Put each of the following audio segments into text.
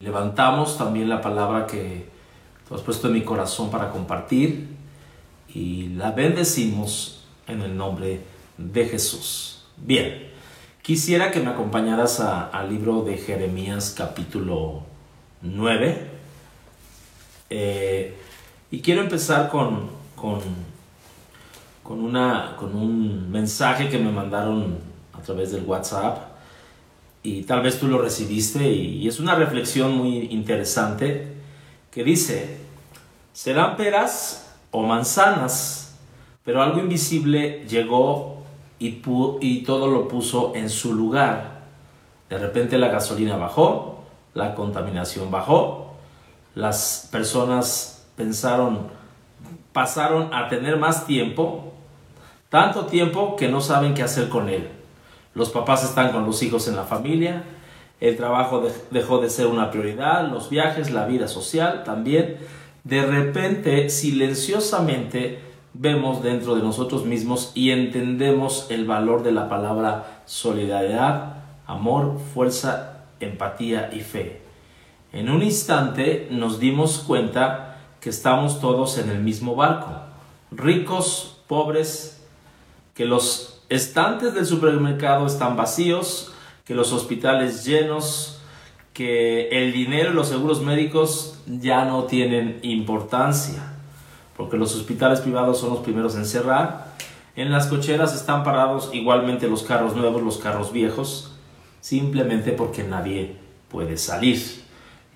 Levantamos también la palabra que tú has puesto en mi corazón para compartir y la bendecimos en el nombre de Jesús. Bien, quisiera que me acompañaras al libro de Jeremías capítulo 9 eh, y quiero empezar con, con, una, con un mensaje que me mandaron a través del WhatsApp y tal vez tú lo recibiste y, es una reflexión muy interesante que dice, serán peras o manzanas, pero algo invisible llegó y, y todo lo puso en su lugar. De repente la gasolina bajó, la contaminación bajó, las personas pensaron, pasaron a tener más tiempo, tanto tiempo que no saben qué hacer con él los papás están con los hijos en la familia, el trabajo dejó de ser una prioridad, los viajes, la vida social también. De repente, silenciosamente, vemos dentro de nosotros mismos y entendemos el valor de la palabra solidaridad, amor, fuerza, empatía y fe. En un instante nos dimos cuenta que estamos todos en el mismo barco, ricos, pobres, que los estantes del supermercado están vacíos, que los hospitales llenos, que el dinero y los seguros médicos ya no tienen importancia, porque los hospitales privados son los primeros en cerrar. En las cocheras están parados igualmente los carros nuevos, los carros viejos, simplemente porque nadie puede salir.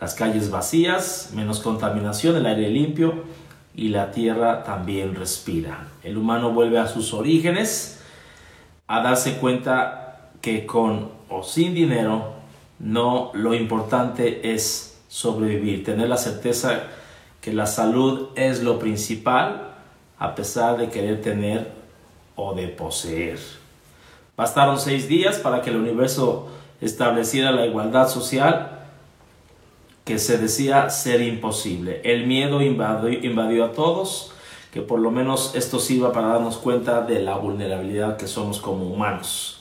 Las calles vacías, menos contaminación, el aire limpio y la tierra también respira. El humano vuelve a sus orígenes, a darse cuenta que con o sin dinero no lo importante es sobrevivir, tener la certeza que la salud es lo principal a pesar de querer tener o de poseer. Bastaron seis días para que el universo estableciera la igualdad social que se decía ser imposible. El miedo invadió, invadió a todos que por lo menos esto sirva para darnos cuenta de la vulnerabilidad que somos como humanos.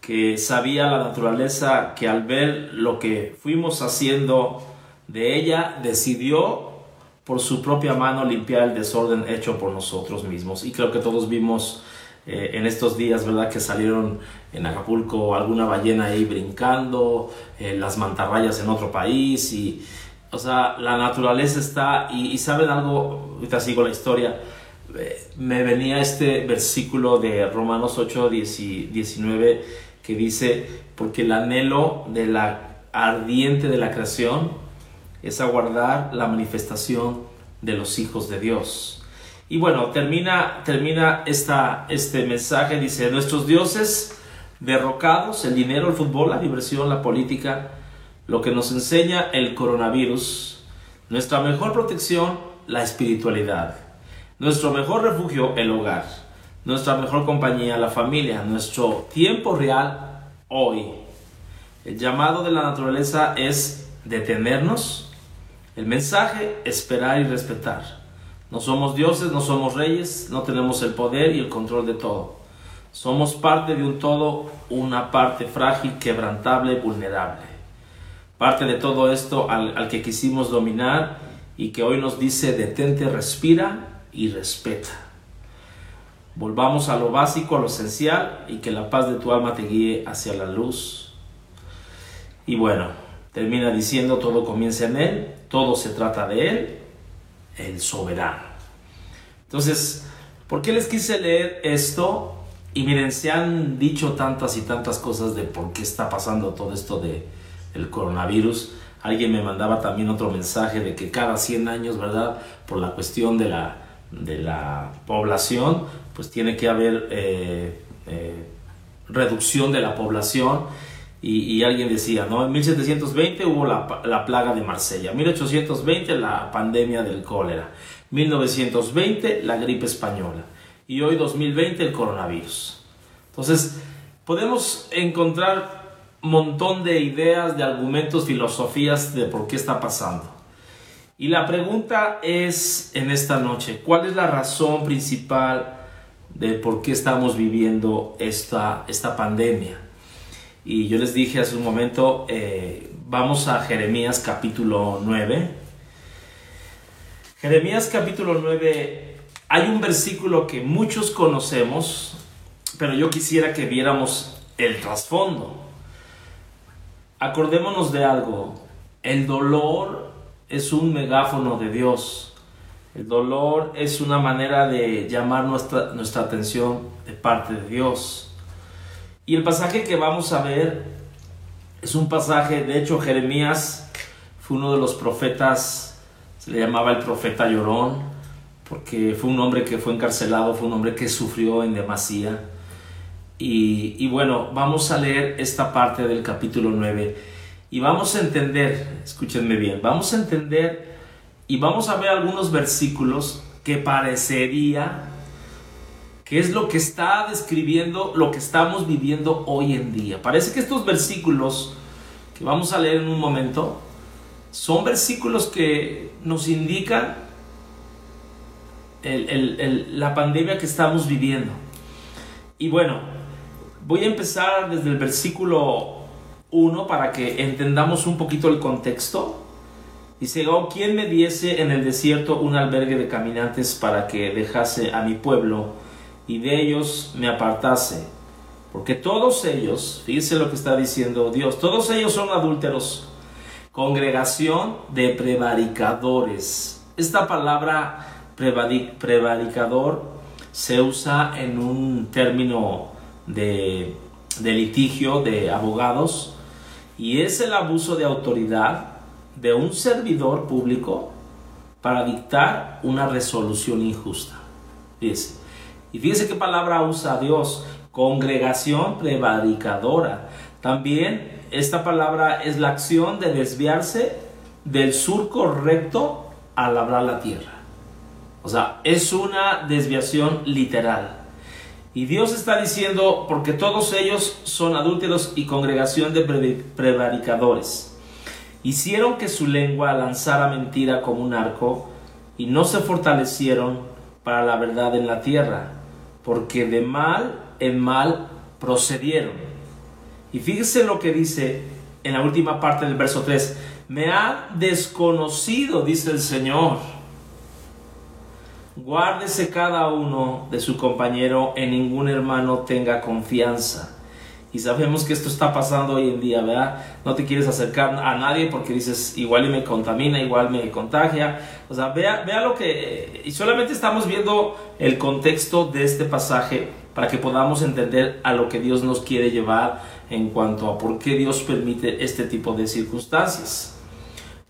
Que sabía la naturaleza que al ver lo que fuimos haciendo de ella, decidió por su propia mano limpiar el desorden hecho por nosotros mismos. Y creo que todos vimos eh, en estos días, ¿verdad? Que salieron en Acapulco alguna ballena ahí brincando, eh, las mantarrayas en otro país y o sea, la naturaleza está, y, saben algo, ahorita sigo la historia, eh, me venía este versículo de Romanos 8, 19 que dice, porque el anhelo de la ardiente de la creación es aguardar la manifestación de los hijos de Dios. Y bueno, termina, termina esta, este mensaje, dice, nuestros dioses derrocados, el dinero, el fútbol, la diversión, la política, lo que nos enseña el coronavirus, nuestra mejor protección, la espiritualidad, nuestro mejor refugio, el hogar, nuestra mejor compañía, la familia, nuestro tiempo real, hoy. El llamado de la naturaleza es detenernos, el mensaje, esperar y respetar. No somos dioses, no somos reyes, no tenemos el poder y el control de todo. Somos parte de un todo, una parte frágil, quebrantable, vulnerable parte de todo esto al, que quisimos dominar y que hoy nos dice detente, respira y respeta. Volvamos a lo básico, a lo esencial y que la paz de tu alma te guíe hacia la luz. Y bueno, termina diciendo todo comienza en Él, todo se trata de Él, el soberano. Entonces, ¿por qué les quise leer esto? Y miren, se han dicho tantas y tantas cosas de por qué está pasando todo esto de, el coronavirus. Alguien me mandaba también otro mensaje de que cada 100 años, ¿verdad? Por la cuestión de la, de la población, pues tiene que haber eh, eh, reducción de la población. Y, alguien decía, ¿no? En 1720 hubo la, la plaga de Marsella, 1820 la pandemia del cólera, 1920 la gripe española y hoy 2020 el coronavirus. Entonces, podemos encontrar montón de ideas, de argumentos, filosofías de por qué está pasando. Y la pregunta es en esta noche, ¿cuál es la razón principal de por qué estamos viviendo esta, esta pandemia? Y yo les dije hace un momento, eh, vamos a Jeremías capítulo 9. Jeremías capítulo 9, hay un versículo que muchos conocemos, pero yo quisiera que viéramos el trasfondo. Acordémonos de algo, el dolor es un megáfono de Dios. El dolor es una manera de llamar nuestra, nuestra atención de parte de Dios. Y el pasaje que vamos a ver es un pasaje, de hecho Jeremías fue uno de los profetas, se le llamaba el profeta llorón, porque fue un hombre que fue encarcelado, fue un hombre que sufrió en demasía. Y, bueno, vamos a leer esta parte del capítulo 9 y vamos a entender, escúchenme bien, vamos a entender y vamos a ver algunos versículos que parecería que es lo que está describiendo lo que estamos viviendo hoy en día. Parece que estos versículos que vamos a leer en un momento son versículos que nos indican la pandemia que estamos viviendo. Y bueno, voy a empezar desde el versículo 1 para que entendamos un poquito el contexto. Dice, oh, ¿quién me diese en el desierto un albergue de caminantes para que dejase a mi pueblo y de ellos me apartase? Porque todos ellos, fíjense lo que está diciendo Dios, todos ellos son adúlteros, congregación de prevaricadores. Esta palabra prevaricador se usa en un término de, litigio de abogados y es el abuso de autoridad de un servidor público para dictar una resolución injusta. Y fíjese qué palabra usa Dios, congregación prevaricadora. También esta palabra es la acción de desviarse del surco recto al labrar la tierra. O sea, es una desviación literal. Y Dios está diciendo, porque todos ellos son adúlteros y congregación de prevaricadores. Hicieron que su lengua lanzara mentira como un arco y no se fortalecieron para la verdad en la tierra, porque de mal en mal procedieron. Y fíjese lo que dice en la última parte del verso 3. Me ha desconocido, dice el Señor Guárdese cada uno de su compañero, en ningún hermano tenga confianza. Y sabemos que esto está pasando hoy en día, ¿verdad? No te quieres acercar a nadie porque dices, igual me contamina, igual me contagia. O sea, vea, vea lo que... Y solamente estamos viendo el contexto de este pasaje para que podamos entender a lo que Dios nos quiere llevar en cuanto a por qué Dios permite este tipo de circunstancias.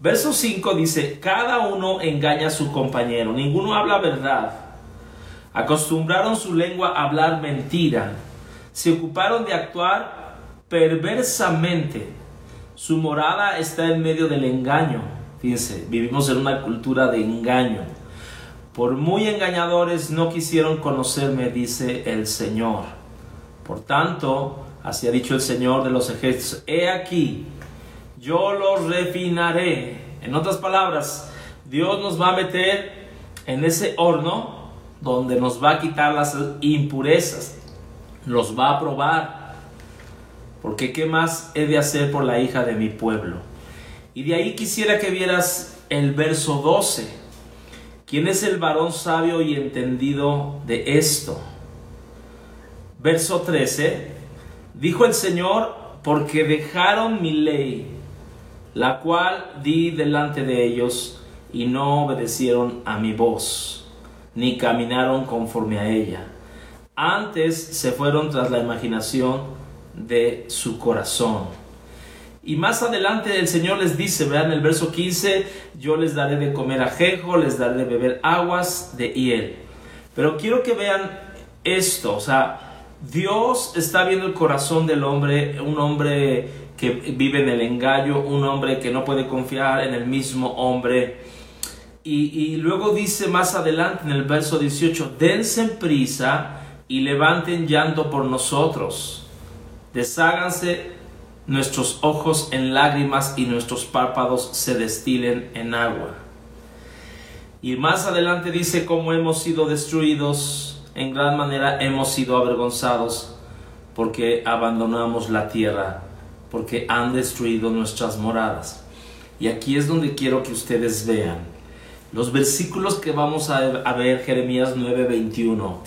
Verso 5 dice, cada uno engaña a su compañero, ninguno habla verdad. Acostumbraron su lengua a hablar mentira, se ocuparon de actuar perversamente. Su morada está en medio del engaño. Fíjense, vivimos en una cultura de engaño. Por muy engañadores no quisieron conocerme, dice el Señor. Por tanto, así ha dicho el Señor de los ejércitos, he aquí, yo los refinaré. En otras palabras, Dios nos va a meter en ese horno donde nos va a quitar las impurezas, los va a probar. Porque ¿qué más he de hacer por la hija de mi pueblo? Y de ahí quisiera que vieras el verso 12. ¿Quién es el varón sabio y entendido de esto? Verso 13. Dijo el Señor, porque dejaron mi ley la cual di delante de ellos y no obedecieron a mi voz, ni caminaron conforme a ella. Antes se fueron tras la imaginación de su corazón. Y más adelante el Señor les dice, vean el verso 15, yo les daré de comer ajejo, les daré de beber aguas de hiel. Pero quiero que vean esto, o sea, Dios está viendo el corazón del hombre, un hombre que vive en el engaño, un hombre que no puede confiar en el mismo hombre. Y, luego dice más adelante en el verso 18, dense prisa y levanten llanto por nosotros. Desháganse nuestros ojos en lágrimas y nuestros párpados se destilen en agua. Y más adelante dice cómo hemos sido destruidos, en gran manera hemos sido avergonzados porque abandonamos la tierra porque han destruido nuestras moradas. Y aquí es donde quiero que ustedes vean los versículos que vamos a ver, Jeremías 9, 21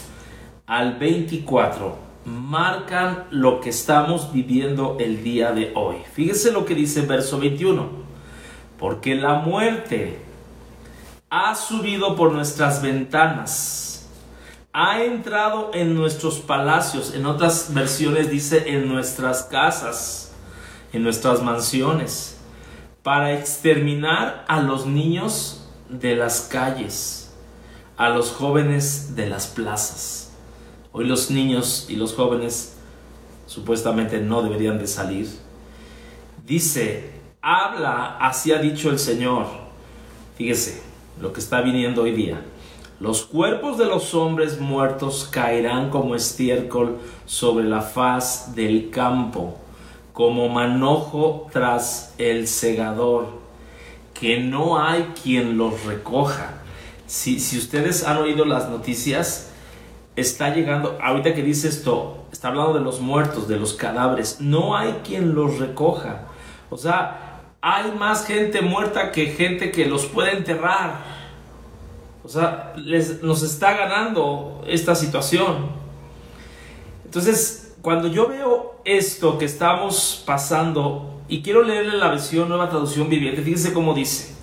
al 24, marcan lo que estamos viviendo el día de hoy. Fíjese lo que dice verso 21. Porque la muerte ha subido por nuestras ventanas, ha entrado en nuestros palacios, en otras versiones dice en nuestras casas, en nuestras mansiones, para exterminar a los niños de las calles, a los jóvenes de las plazas. Hoy los niños y los jóvenes supuestamente no deberían de salir. Dice, habla, así ha dicho el Señor. Fíjese lo que está viniendo hoy día. Los cuerpos de los hombres muertos caerán como estiércol sobre la faz del campo, como manojo tras el segador que no hay quien los recoja. Si, si ustedes han oído las noticias, está llegando, ahorita que dice esto, está hablando de los muertos, de los cadáveres, no hay quien los recoja. O sea, hay más gente muerta que gente que los puede enterrar. O sea, les, nos está ganando esta situación. Entonces, cuando yo veo esto que estamos pasando y quiero leerle la versión nueva traducción viviente. Fíjense cómo dice.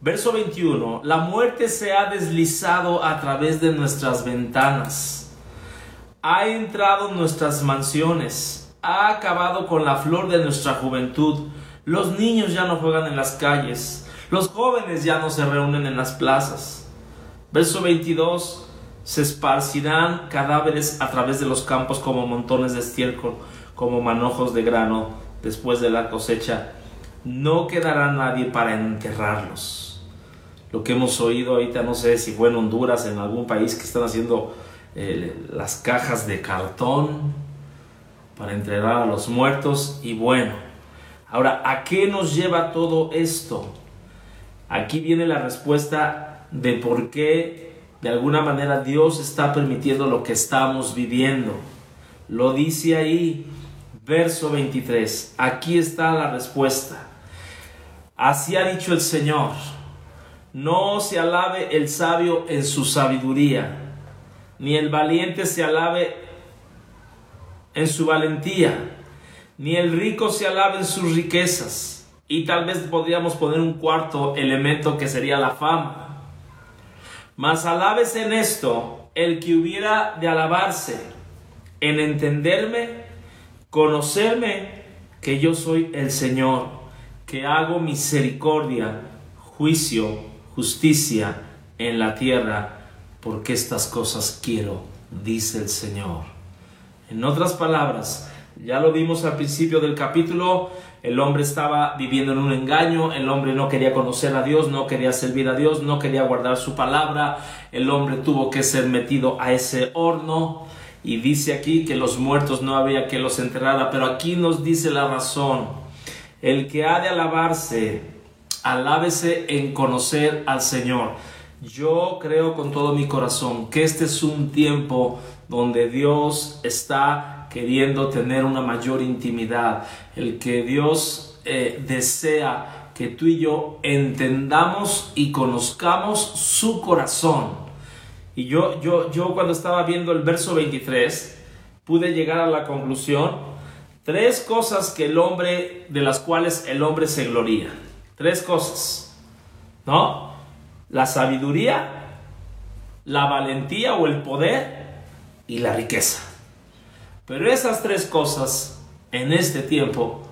Verso 21. La muerte se ha deslizado a través de nuestras ventanas. Ha entrado en nuestras mansiones. Ha acabado con la flor de nuestra juventud. Los niños ya no juegan en las calles. Los jóvenes ya no se reúnen en las plazas. Verso 22. Se esparcirán cadáveres a través de los campos como montones de estiércol, como manojos de grano después de la cosecha, no quedará nadie para enterrarlos. Lo que hemos oído ahorita, no sé si fue en Honduras, en algún país que están haciendo eh, las cajas de cartón para enterrar a los muertos. Y bueno, ahora, ¿a qué nos lleva todo esto? Aquí viene la respuesta de por qué de alguna manera Dios está permitiendo lo que estamos viviendo. Lo dice ahí, verso 23. Aquí está la respuesta. Así ha dicho el Señor. No se alabe el sabio en su sabiduría, ni el valiente se alabe en su valentía, ni el rico se alabe en sus riquezas. Y tal vez podríamos poner un cuarto elemento que sería la fama. Mas alabes en esto el que hubiera de alabarse, en entenderme Conocerme que yo soy el Señor, que hago misericordia, juicio, justicia en la tierra, porque estas cosas quiero, dice el Señor. En otras palabras, ya lo vimos al principio del capítulo, el hombre estaba viviendo en un engaño, el hombre no quería conocer a Dios, no quería servir a Dios, no quería guardar su palabra, el hombre tuvo que ser metido a ese horno y dice aquí que los muertos no había que los enterrara, pero aquí nos dice la razón. El que ha de alabarse, alábese en conocer al Señor. Yo creo con todo mi corazón que este es un tiempo donde Dios está queriendo tener una mayor intimidad, el que Dios eh, desea que tú y yo entendamos y conozcamos su corazón y yo, yo, yo cuando estaba viendo el verso 23, pude llegar a la conclusión, tres cosas que el hombre, de las cuales el hombre se gloría. Tres cosas, ¿no? La sabiduría, la valentía o el poder y la riqueza. Pero esas tres cosas en este tiempo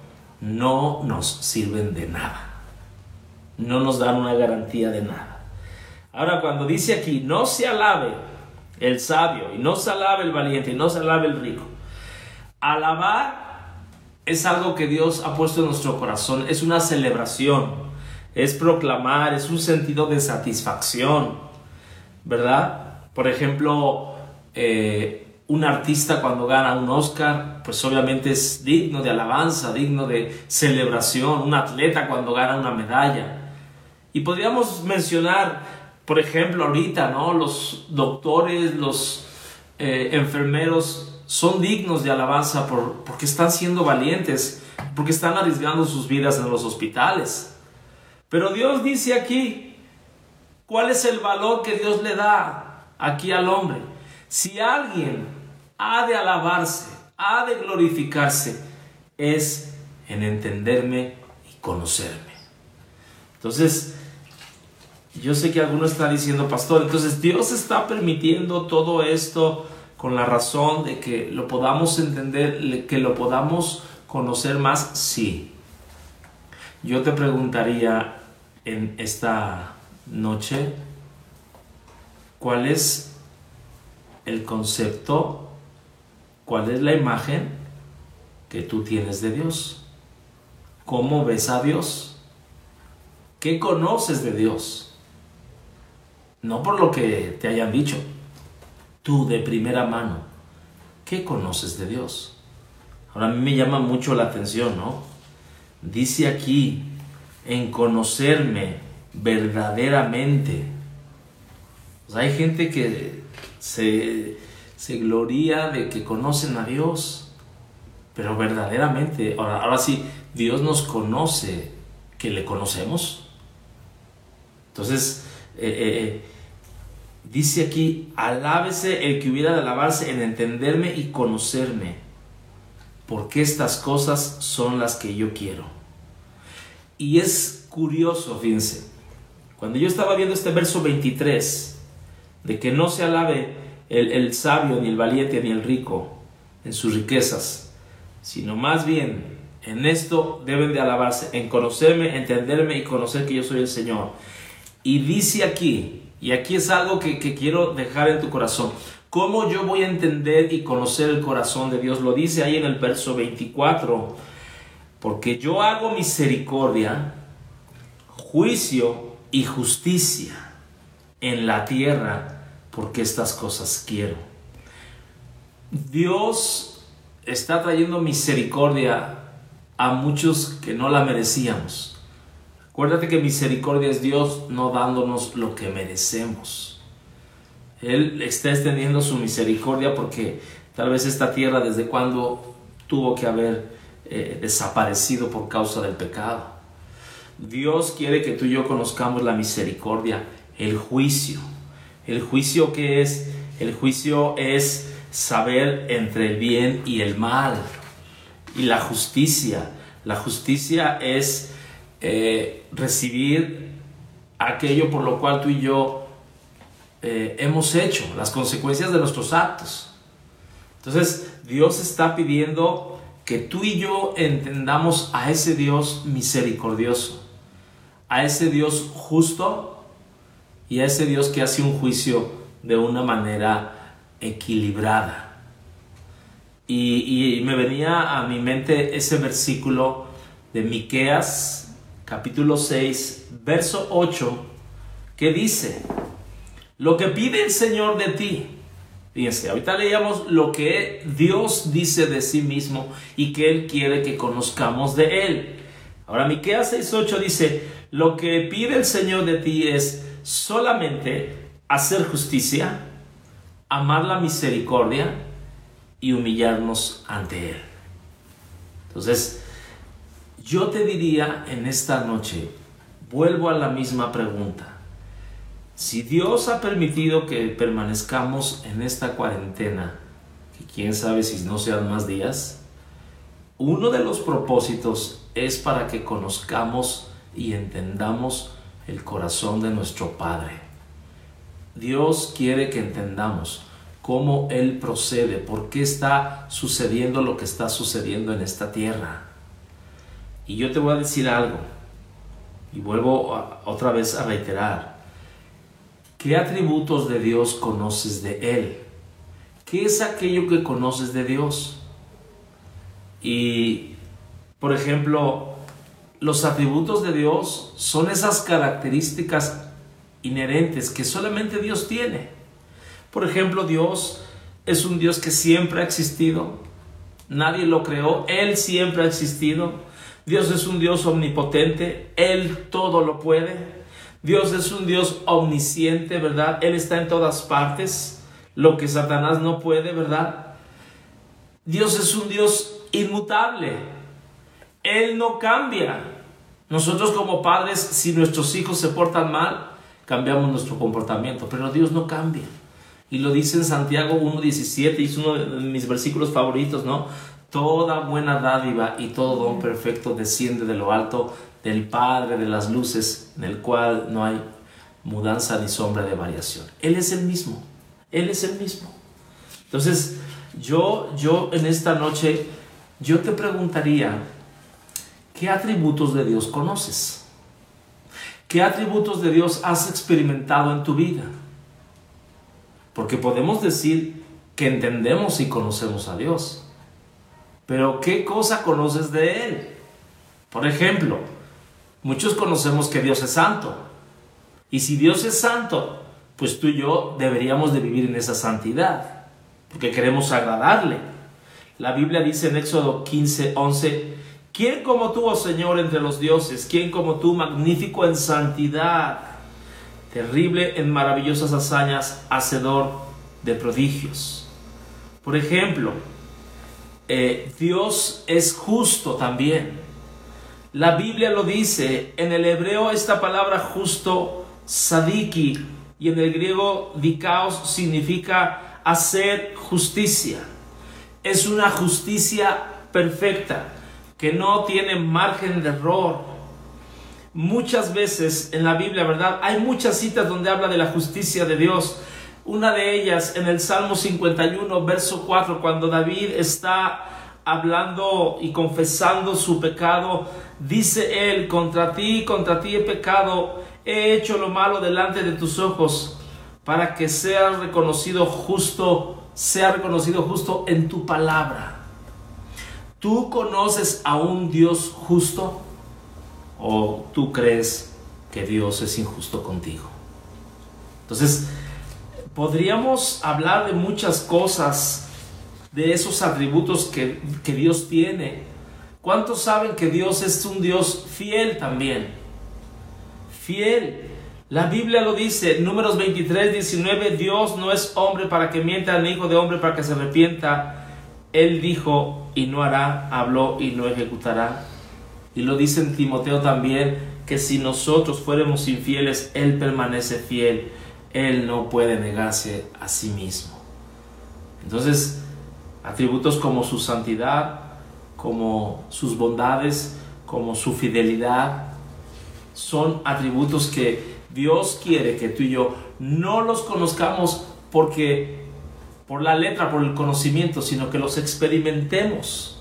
no nos sirven de nada. No nos dan una garantía de nada. Ahora, cuando dice aquí, no se alabe el sabio, y no se alabe el valiente, y no se alabe el rico. Alabar es algo que Dios ha puesto en nuestro corazón, es una celebración, es proclamar, es un sentido de satisfacción, ¿verdad? Por ejemplo, eh, un artista cuando gana un Oscar, pues obviamente es digno de alabanza, digno de celebración, un atleta cuando gana una medalla. Y podríamos mencionar por ejemplo, ahorita, ¿no? Los doctores, los eh, enfermeros son dignos de alabanza por, porque están siendo valientes, porque están arriesgando sus vidas en los hospitales. Pero Dios dice aquí, ¿cuál es el valor que Dios le da aquí al hombre? Si alguien ha de alabarse, ha de glorificarse, es en entenderme y conocerme. Entonces, yo sé que alguno está diciendo, pastor, entonces Dios está permitiendo todo esto con la razón de que lo podamos entender, que lo podamos conocer más, sí. Yo te preguntaría en esta noche, ¿cuál es el concepto, cuál es la imagen que tú tienes de Dios? ¿Cómo ves a Dios? ¿Qué conoces de Dios? No por lo que te hayan dicho, tú de primera mano, ¿qué conoces de Dios? Ahora a mí me llama mucho la atención, ¿no? Dice aquí, en conocerme verdaderamente. hay gente que se, se gloria de que conocen a Dios, pero verdaderamente, ahora, ahora sí, Dios nos conoce, que le conocemos. Entonces, eh, eh, eh, dice aquí, alábese el que hubiera de alabarse en entenderme y conocerme porque estas cosas son las que yo quiero. Y es curioso, fíjense, cuando yo estaba viendo este verso 23, de que no se alabe el, el sabio, ni el valiente, ni el rico en sus riquezas, sino más bien en esto deben de alabarse, en conocerme, entenderme y conocer que yo soy el Señor. Y dice aquí, y aquí es algo que, que quiero dejar en tu corazón, ¿Cómo yo voy a entender y conocer el corazón de Dios? Lo dice ahí en el verso 24. Porque yo hago misericordia, juicio y justicia en la tierra, porque estas cosas quiero. Dios está trayendo misericordia a muchos que no la merecíamos. Acuérdate que misericordia es Dios no dándonos lo que merecemos. Él está extendiendo su misericordia porque tal vez esta tierra desde cuando tuvo que haber eh, desaparecido por causa del pecado. Dios quiere que tú y yo conozcamos la misericordia, el juicio. El juicio que es, el juicio es saber entre el bien y el mal. Y la justicia, la justicia es eh, recibir aquello por lo cual tú y yo eh, hemos hecho, las consecuencias de nuestros actos. Entonces, Dios está pidiendo que tú y yo entendamos a ese Dios misericordioso, a ese Dios justo y a ese Dios que hace un juicio de una manera equilibrada. Y, y me venía a mi mente ese versículo de Miqueas, capítulo 6, verso 8, que dice, lo que pide el Señor de ti. Fíjense, ahorita leíamos lo que Dios dice de sí mismo y que Él quiere que conozcamos de Él. Ahora Miqueas 6.8 dice, lo que pide el Señor de ti es solamente hacer justicia, amar la misericordia y humillarnos ante Él. Entonces, yo te diría en esta noche, vuelvo a la misma pregunta. Si Dios ha permitido que permanezcamos en esta cuarentena, que quién sabe si no sean más días, uno de los propósitos es para que conozcamos y entendamos el corazón de nuestro Padre. Dios quiere que entendamos cómo Él procede, por qué está sucediendo lo que está sucediendo en esta tierra. Y yo te voy a decir algo, y vuelvo otra vez a reiterar, ¿Qué atributos de Dios conoces de Él? ¿Qué es aquello que conoces de Dios? Y, por ejemplo, los atributos de Dios son esas características inherentes que solamente Dios tiene. Por ejemplo, Dios es un Dios que siempre ha existido. Nadie lo creó, Él siempre ha existido. Dios es un Dios omnipotente, Él todo lo puede. Dios es un Dios omnisciente, ¿verdad? Él está en todas partes, lo que Satanás no puede, ¿verdad? Dios es un Dios inmutable. Él no cambia. Nosotros como padres, si nuestros hijos se portan mal, cambiamos nuestro comportamiento, pero Dios no cambia. Y lo dice en Santiago 1.17, y es uno de mis versículos favoritos, ¿no? Toda buena dádiva y todo don perfecto desciende de lo alto del Padre de las luces, en el cual no hay mudanza ni sombra de variación. Él es el mismo, Él es el mismo. Entonces, yo, yo en esta noche, yo te preguntaría, ¿qué atributos de Dios conoces? ¿Qué atributos de Dios has experimentado en tu vida? Porque podemos decir que entendemos y conocemos a Dios. Pero ¿qué cosa conoces de Él? Por ejemplo, muchos conocemos que Dios es santo. Y si Dios es santo, pues tú y yo deberíamos de vivir en esa santidad porque queremos agradarle. La Biblia dice en Éxodo 15, 11, ¿quién como tú, oh Señor, entre los dioses? ¿Quién como tú, magnífico en santidad, terrible en maravillosas hazañas, hacedor de prodigios? Por ejemplo, eh, Dios es justo también. La Biblia lo dice, en el hebreo esta palabra justo, sadiki, y en el griego dikaos significa hacer justicia. Es una justicia perfecta, que no tiene margen de error. Muchas veces en la Biblia, ¿verdad? Hay muchas citas donde habla de la justicia de Dios. Una de ellas en el Salmo 51, verso 4, cuando David está hablando y confesando su pecado, dice él, contra ti, contra ti he pecado, he hecho lo malo delante de tus ojos para que sea reconocido justo, sea reconocido justo en tu palabra. ¿Tú conoces a un Dios justo o tú crees que Dios es injusto contigo? Entonces, podríamos hablar de muchas cosas, de esos atributos que, que Dios tiene. ¿Cuántos saben que Dios es un Dios fiel también? Fiel. La Biblia lo dice, números 23, 19, Dios no es hombre para que mienta, ni hijo de hombre para que se arrepienta. Él dijo y no hará, habló y no ejecutará. Y lo dice en Timoteo también, que si nosotros fuéramos infieles, Él permanece fiel. Él no puede negarse a sí mismo. Entonces, atributos como su santidad, como sus bondades, como su fidelidad, son atributos que Dios quiere que tú y yo no los conozcamos porque por la letra, por el conocimiento, sino que los experimentemos.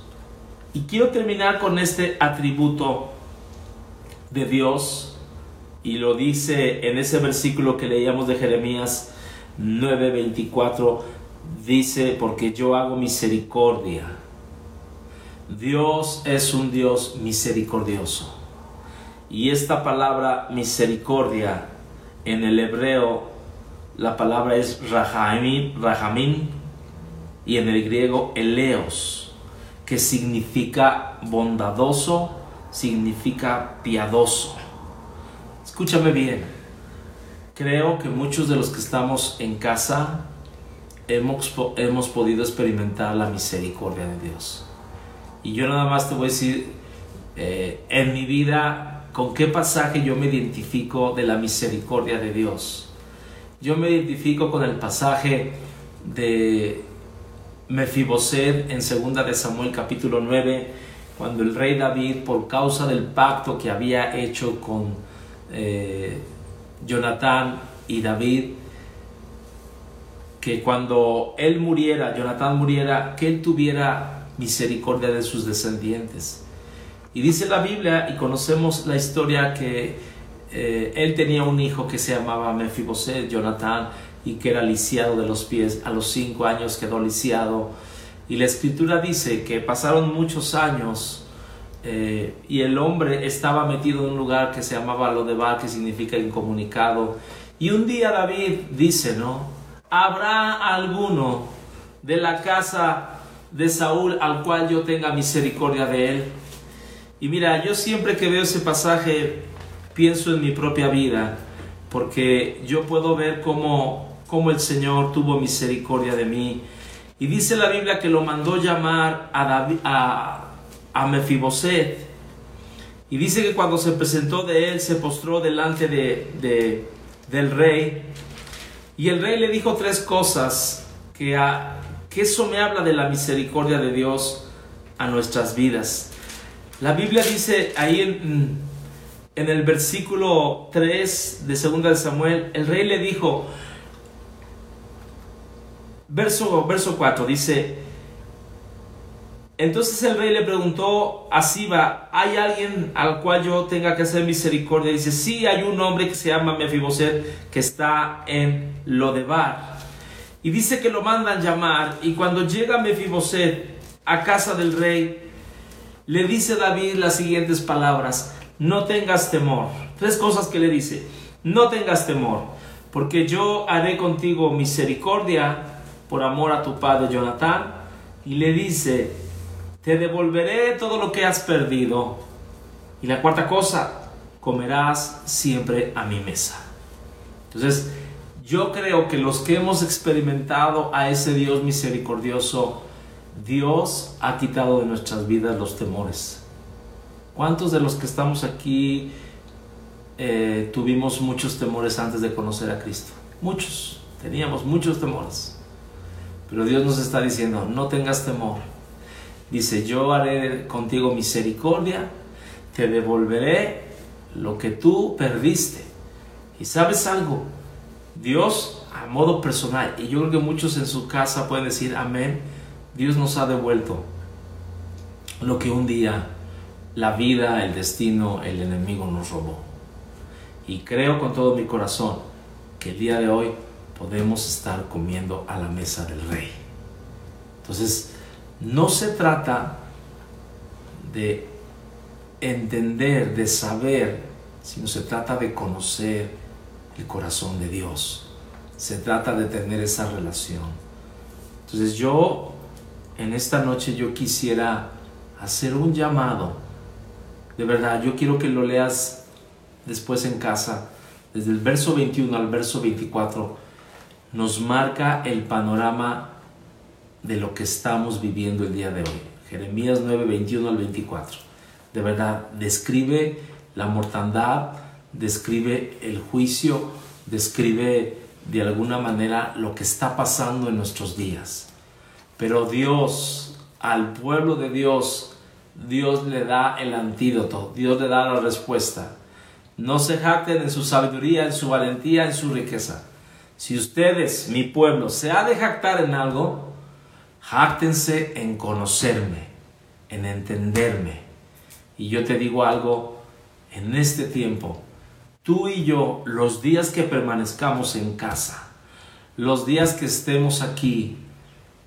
Y quiero terminar con este atributo de Dios y lo dice en ese versículo que leíamos de Jeremías 9:24 dice, porque yo hago misericordia. Dios es un Dios misericordioso. Y esta palabra misericordia en el hebreo, la palabra es rahamim, y en el griego eleos, que significa bondadoso, significa piadoso. Escúchame bien, creo que muchos de los que estamos en casa hemos, hemos podido experimentar la misericordia de Dios. Y yo nada más te voy a decir, eh, en mi vida ¿Con qué pasaje yo me identifico de la misericordia de Dios? Yo me identifico con el pasaje de Mefiboset en 2 de Samuel capítulo 9, cuando el rey David, por causa del pacto que había hecho con eh, Jonatán y David, que cuando él muriera, Jonatán muriera, que él tuviera misericordia de sus descendientes. Y dice la Biblia, y conocemos la historia, que eh, él tenía un hijo que se llamaba Mefiboset, Jonathan, y que era lisiado de los pies. A los cinco años quedó lisiado. Y la escritura dice que pasaron muchos años eh, y el hombre estaba metido en un lugar que se llamaba Lodebar, que significa incomunicado. Y un día David dice, ¿no? ¿Habrá alguno de la casa de Saúl al cual yo tenga misericordia de él? Y mira, yo siempre que veo ese pasaje pienso en mi propia vida, porque yo puedo ver cómo, cómo el Señor tuvo misericordia de mí. Y dice la Biblia que lo mandó llamar a, David, a, a Mefiboset. Y dice que cuando se presentó de él, se postró delante de, del rey. Y el rey le dijo tres cosas que, a, que eso me habla de la misericordia de Dios a nuestras vidas. La Biblia dice ahí en, en el versículo 3 de 2 de Samuel, el rey le dijo, verso, verso 4, dice, entonces el rey le preguntó a Siba, ¿hay alguien al cual yo tenga que hacer misericordia? Dice, sí, hay un hombre que se llama Mefiboset que está en Lodebar. Y dice que lo mandan llamar y cuando llega Mefiboset a casa del rey, le dice David las siguientes palabras, no tengas temor. Tres cosas que le dice, no tengas temor, porque yo haré contigo misericordia por amor a tu padre Jonatán. Y le dice, te devolveré todo lo que has perdido. Y la cuarta cosa, comerás siempre a mi mesa. Entonces, yo creo que los que hemos experimentado a ese Dios misericordioso, Dios ha quitado de nuestras vidas los temores. ¿Cuántos de los que estamos aquí eh, tuvimos muchos temores antes de conocer a Cristo? Muchos, teníamos muchos temores. Pero Dios nos está diciendo, no tengas temor, Dice, yo haré contigo misericordia, te devolveré lo que tú perdiste. Y sabes algo, Dios a modo personal, y yo creo que muchos en su casa pueden decir, amén, Dios nos ha devuelto lo que un día la vida, el destino, el enemigo nos robó. Y creo con todo mi corazón que el día de hoy podemos estar comiendo a la mesa del rey. Entonces, no se trata de entender, de saber, sino se trata de conocer el corazón de Dios. Se trata de tener esa relación. Entonces yo, en esta noche, yo quisiera hacer un llamado. De verdad, yo quiero que lo leas después en casa. Desde el verso 21 al verso 24 nos marca el panorama de lo que estamos viviendo el día de hoy. Jeremías 9, 21 al 24. De verdad, describe la mortandad, describe el juicio, describe de alguna manera lo que está pasando en nuestros días. Pero Dios, al pueblo de Dios, Dios le da el antídoto, Dios le da la respuesta. No se jacten en su sabiduría, en su valentía, en su riqueza. Si ustedes, mi pueblo, se ha de jactar en algo, Jáctense en conocerme, en entenderme. Y yo te digo algo, en este tiempo, tú y yo, los días que permanezcamos en casa, los días que estemos aquí,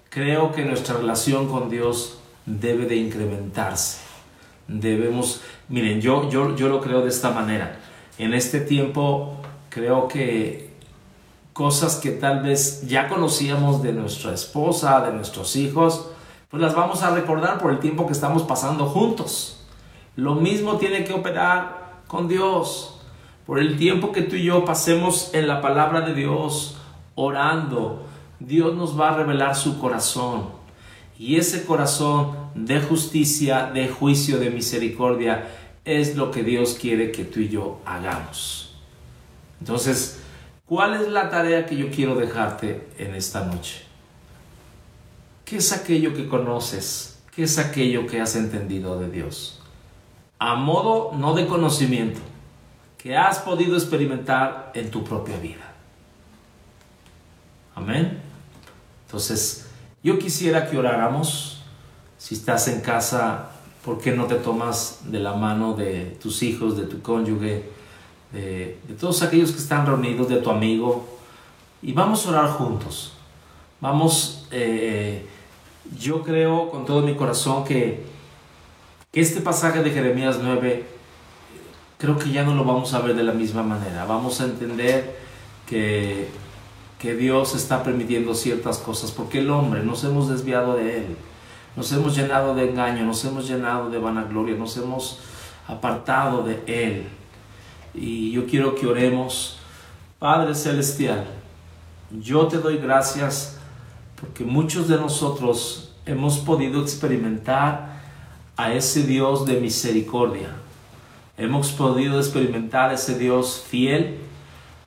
creo que nuestra relación con Dios debe de incrementarse. Debemos, miren, yo, yo, yo lo creo de esta manera. En este tiempo creo que cosas que tal vez ya conocíamos de nuestra esposa, de nuestros hijos, pues las vamos a recordar por el tiempo que estamos pasando juntos. Lo mismo tiene que operar con Dios. Por el tiempo que tú y yo pasemos en la palabra de Dios, orando, Dios nos va a revelar su corazón. Y ese corazón de justicia, de juicio, de misericordia, es lo que Dios quiere que tú y yo hagamos. Entonces, ¿Cuál es la tarea que yo quiero dejarte en esta noche? ¿Qué es aquello que conoces? ¿Qué es aquello que has entendido de Dios? A modo no de conocimiento, que has podido experimentar en tu propia vida. Amén. Entonces, yo quisiera que oráramos. Si estás en casa, ¿por qué no te tomas de la mano de tus hijos, de tu cónyuge? de, todos aquellos que están reunidos, de tu amigo, y vamos a orar juntos. Vamos, eh, yo creo con todo mi corazón que, que este pasaje de Jeremías 9, creo que ya no lo vamos a ver de la misma manera. Vamos a entender que, que Dios está permitiendo ciertas cosas, porque el hombre nos hemos desviado de Él, nos hemos llenado de engaño, nos hemos llenado de vanagloria, nos hemos apartado de Él. Y yo quiero que oremos. Padre Celestial, yo te doy gracias porque muchos de nosotros hemos podido experimentar a ese Dios de misericordia. Hemos podido experimentar a ese Dios fiel,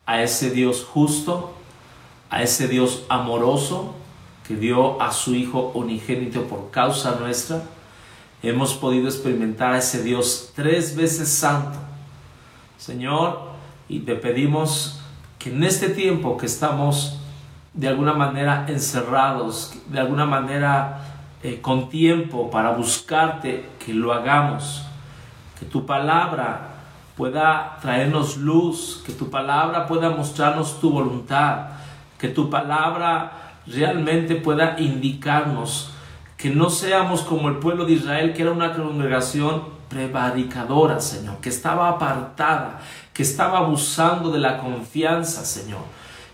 a ese Dios justo, a ese Dios amoroso que dio a su Hijo unigénito por causa nuestra. Hemos podido experimentar a ese Dios tres veces santo. Señor, y te pedimos que en este tiempo que estamos de alguna manera encerrados, de alguna manera eh, con tiempo para buscarte, que lo hagamos, que tu palabra pueda traernos luz, que tu palabra pueda mostrarnos tu voluntad, que tu palabra realmente pueda indicarnos que no seamos como el pueblo de Israel, que era una congregación prevaricadora, Señor, que estaba apartada, que estaba abusando de la confianza, Señor,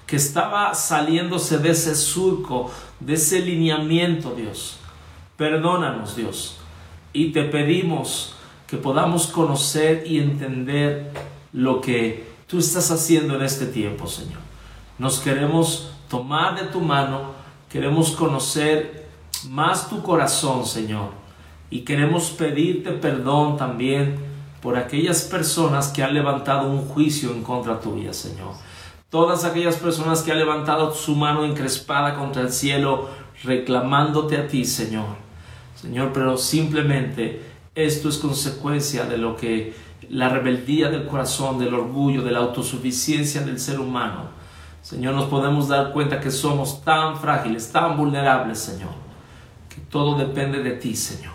que estaba saliéndose de ese surco, de ese lineamiento, Dios. Perdónanos, Dios, y te pedimos que podamos conocer y entender lo que tú estás haciendo en este tiempo, Señor. Nos queremos tomar de tu mano, queremos conocer más tu corazón, Señor, y queremos pedirte perdón también por aquellas personas que han levantado un juicio en contra tuya, Señor. Todas aquellas personas que han levantado su mano encrespada contra el cielo, reclamándote a ti, Señor. Señor, pero simplemente esto es consecuencia de lo que la rebeldía del corazón, del orgullo, de la autosuficiencia del ser humano. Señor, nos podemos dar cuenta que somos tan frágiles, tan vulnerables, Señor, que todo depende de ti, Señor.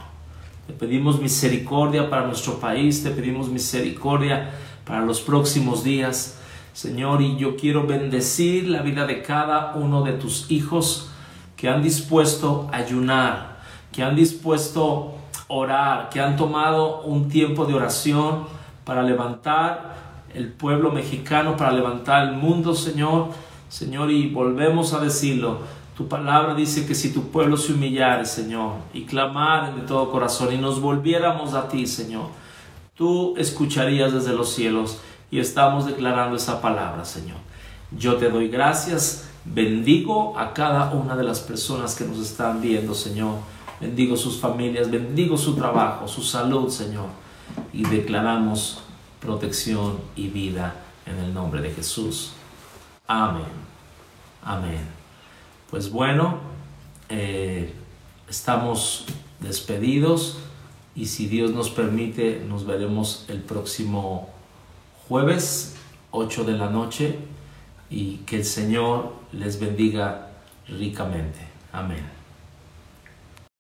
Te pedimos misericordia para nuestro país, te pedimos misericordia para los próximos días, Señor, y yo quiero bendecir la vida de cada uno de tus hijos que han dispuesto a ayunar, que han dispuesto orar, que han tomado un tiempo de oración para levantar el pueblo mexicano, para levantar el mundo, Señor. Señor, y volvemos a decirlo, tu palabra dice que si tu pueblo se humillare, Señor, y clamare de todo corazón y nos volviéramos a ti, Señor, tú escucharías desde los cielos y estamos declarando esa palabra, Señor. Yo te doy gracias, bendigo a cada una de las personas que nos están viendo, Señor bendigo sus familias, bendigo su trabajo, su salud, Señor. Y declaramos protección y vida en el nombre de Jesús. Amén. Amén. Pues bueno, eh, estamos despedidos y si Dios nos permite, nos veremos el próximo jueves, 8 de la noche, y que el Señor les bendiga ricamente. Amén.